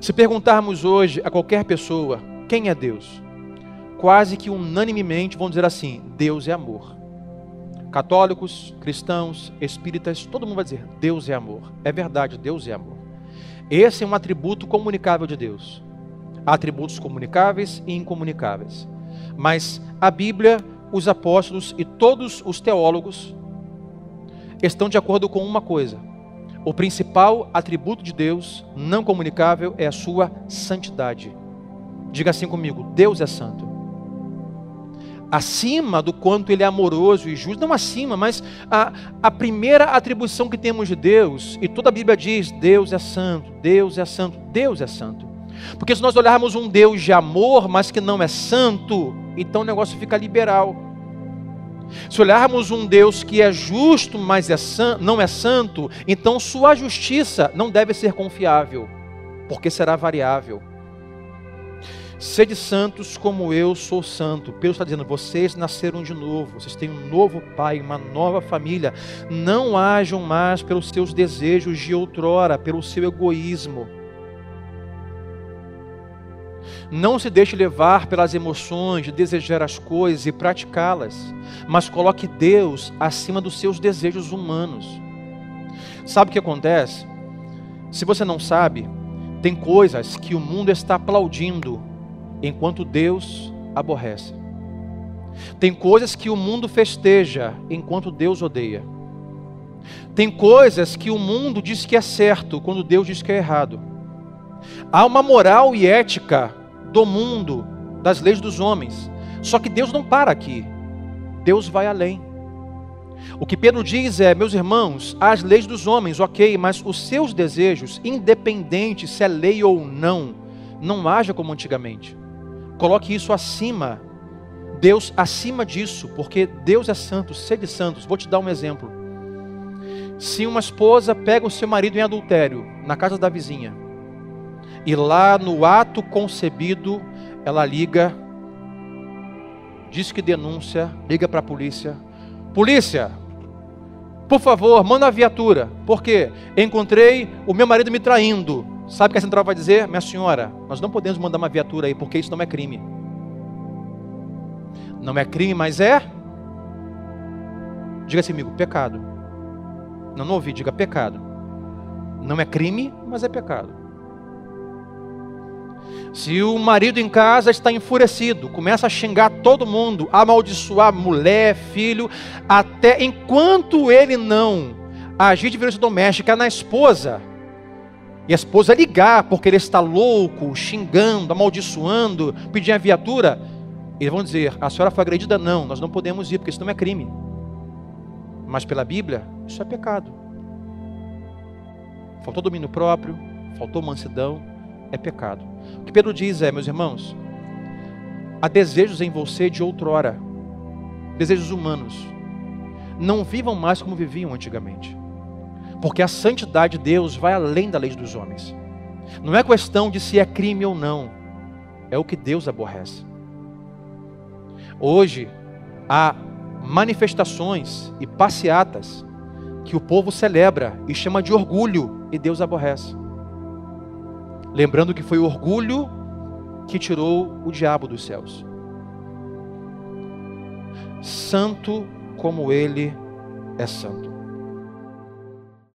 Se perguntarmos hoje a qualquer pessoa quem é Deus, quase que unanimemente vão dizer assim: Deus é amor. Católicos, cristãos, espíritas, todo mundo vai dizer: Deus é amor. É verdade, Deus é amor. Esse é um atributo comunicável de Deus. Há atributos comunicáveis e incomunicáveis. Mas a Bíblia, os apóstolos e todos os teólogos estão de acordo com uma coisa: o principal atributo de Deus, não comunicável, é a sua santidade. Diga assim comigo: Deus é santo. Acima do quanto Ele é amoroso e justo, não acima, mas a, a primeira atribuição que temos de Deus, e toda a Bíblia diz: Deus é santo, Deus é santo, Deus é santo. Porque se nós olharmos um Deus de amor, mas que não é santo, então o negócio fica liberal. Se olharmos um Deus que é justo, mas é san, não é santo, então sua justiça não deve ser confiável, porque será variável. Sede santos como eu sou santo. Pedro está dizendo: vocês nasceram de novo, vocês têm um novo pai, uma nova família. Não hajam mais pelos seus desejos de outrora, pelo seu egoísmo. Não se deixe levar pelas emoções de desejar as coisas e praticá-las, mas coloque Deus acima dos seus desejos humanos. Sabe o que acontece? Se você não sabe, tem coisas que o mundo está aplaudindo enquanto Deus aborrece. Tem coisas que o mundo festeja enquanto Deus odeia. Tem coisas que o mundo diz que é certo quando Deus diz que é errado. Há uma moral e ética do mundo, das leis dos homens. Só que Deus não para aqui. Deus vai além. O que Pedro diz é, meus irmãos, as leis dos homens, ok, mas os seus desejos, independente se é lei ou não, não haja como antigamente. Coloque isso acima. Deus acima disso, porque Deus é santo, sede santos. Vou te dar um exemplo. Se uma esposa pega o seu marido em adultério na casa da vizinha, e lá no ato concebido, ela liga, diz que denúncia, liga para a polícia. Polícia, por favor, manda a viatura. Por quê? Encontrei o meu marido me traindo. Sabe o que a central vai dizer? Minha senhora, nós não podemos mandar uma viatura aí, porque isso não é crime. Não é crime, mas é. Diga assim, amigo, pecado. Não, não ouvi, diga pecado. Não é crime, mas é pecado. Se o marido em casa está enfurecido, começa a xingar todo mundo, amaldiçoar mulher, filho, até enquanto ele não agir de violência doméstica na esposa, e a esposa ligar porque ele está louco, xingando, amaldiçoando, pedir a viatura, eles vão dizer: a senhora foi agredida? Não, nós não podemos ir, porque isso não é crime. Mas pela Bíblia, isso é pecado. Faltou domínio próprio, faltou mansidão, é pecado. O que Pedro diz é, meus irmãos, há desejos em você de outrora, desejos humanos. Não vivam mais como viviam antigamente. Porque a santidade de Deus vai além da lei dos homens. Não é questão de se é crime ou não, é o que Deus aborrece. Hoje há manifestações e passeatas que o povo celebra e chama de orgulho e Deus aborrece. Lembrando que foi o orgulho que tirou o diabo dos céus. Santo como ele é santo.